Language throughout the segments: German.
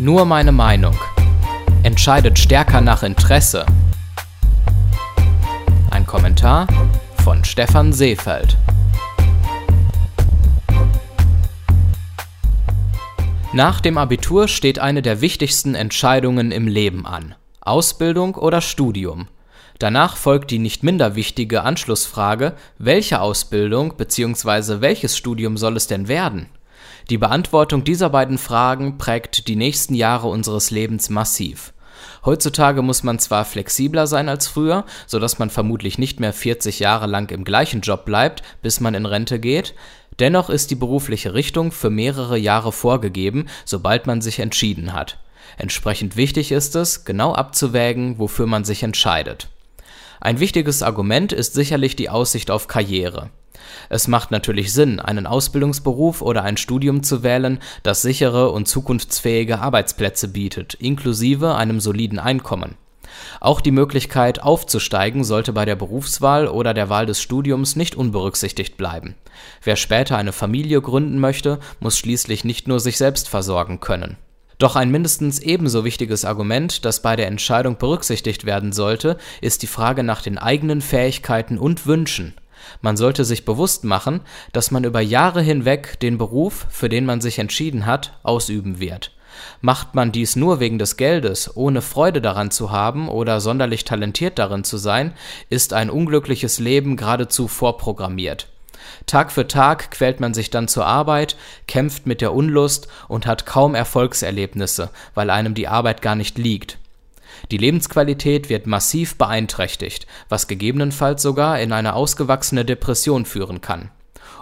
Nur meine Meinung. Entscheidet stärker nach Interesse. Ein Kommentar von Stefan Seefeld. Nach dem Abitur steht eine der wichtigsten Entscheidungen im Leben an. Ausbildung oder Studium. Danach folgt die nicht minder wichtige Anschlussfrage, welche Ausbildung bzw. welches Studium soll es denn werden? Die Beantwortung dieser beiden Fragen prägt die nächsten Jahre unseres Lebens massiv. Heutzutage muss man zwar flexibler sein als früher, so dass man vermutlich nicht mehr 40 Jahre lang im gleichen Job bleibt, bis man in Rente geht, dennoch ist die berufliche Richtung für mehrere Jahre vorgegeben, sobald man sich entschieden hat. Entsprechend wichtig ist es, genau abzuwägen, wofür man sich entscheidet. Ein wichtiges Argument ist sicherlich die Aussicht auf Karriere. Es macht natürlich Sinn, einen Ausbildungsberuf oder ein Studium zu wählen, das sichere und zukunftsfähige Arbeitsplätze bietet, inklusive einem soliden Einkommen. Auch die Möglichkeit aufzusteigen sollte bei der Berufswahl oder der Wahl des Studiums nicht unberücksichtigt bleiben. Wer später eine Familie gründen möchte, muss schließlich nicht nur sich selbst versorgen können. Doch ein mindestens ebenso wichtiges Argument, das bei der Entscheidung berücksichtigt werden sollte, ist die Frage nach den eigenen Fähigkeiten und Wünschen. Man sollte sich bewusst machen, dass man über Jahre hinweg den Beruf, für den man sich entschieden hat, ausüben wird. Macht man dies nur wegen des Geldes, ohne Freude daran zu haben oder sonderlich talentiert darin zu sein, ist ein unglückliches Leben geradezu vorprogrammiert. Tag für Tag quält man sich dann zur Arbeit, kämpft mit der Unlust und hat kaum Erfolgserlebnisse, weil einem die Arbeit gar nicht liegt. Die Lebensqualität wird massiv beeinträchtigt, was gegebenenfalls sogar in eine ausgewachsene Depression führen kann.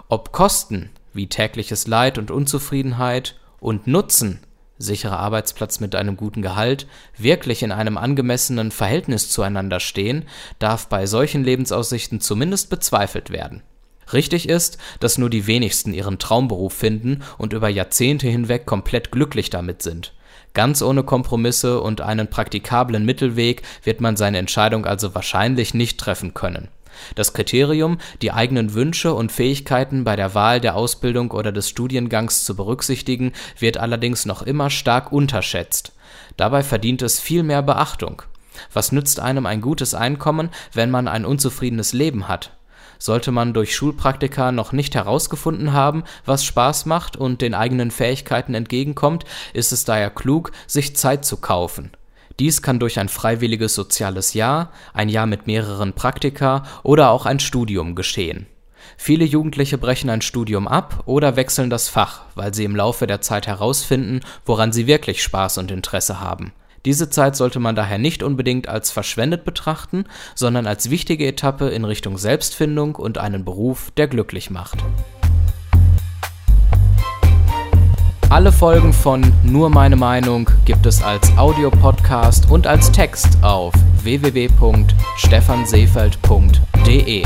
Ob Kosten wie tägliches Leid und Unzufriedenheit und Nutzen sicherer Arbeitsplatz mit einem guten Gehalt wirklich in einem angemessenen Verhältnis zueinander stehen, darf bei solchen Lebensaussichten zumindest bezweifelt werden. Richtig ist, dass nur die wenigsten ihren Traumberuf finden und über Jahrzehnte hinweg komplett glücklich damit sind. Ganz ohne Kompromisse und einen praktikablen Mittelweg wird man seine Entscheidung also wahrscheinlich nicht treffen können. Das Kriterium, die eigenen Wünsche und Fähigkeiten bei der Wahl der Ausbildung oder des Studiengangs zu berücksichtigen, wird allerdings noch immer stark unterschätzt. Dabei verdient es viel mehr Beachtung. Was nützt einem ein gutes Einkommen, wenn man ein unzufriedenes Leben hat? Sollte man durch Schulpraktika noch nicht herausgefunden haben, was Spaß macht und den eigenen Fähigkeiten entgegenkommt, ist es daher klug, sich Zeit zu kaufen. Dies kann durch ein freiwilliges soziales Jahr, ein Jahr mit mehreren Praktika oder auch ein Studium geschehen. Viele Jugendliche brechen ein Studium ab oder wechseln das Fach, weil sie im Laufe der Zeit herausfinden, woran sie wirklich Spaß und Interesse haben. Diese Zeit sollte man daher nicht unbedingt als verschwendet betrachten, sondern als wichtige Etappe in Richtung Selbstfindung und einen Beruf, der glücklich macht. Alle Folgen von Nur meine Meinung gibt es als Audiopodcast und als Text auf www.stephanseefeld.de.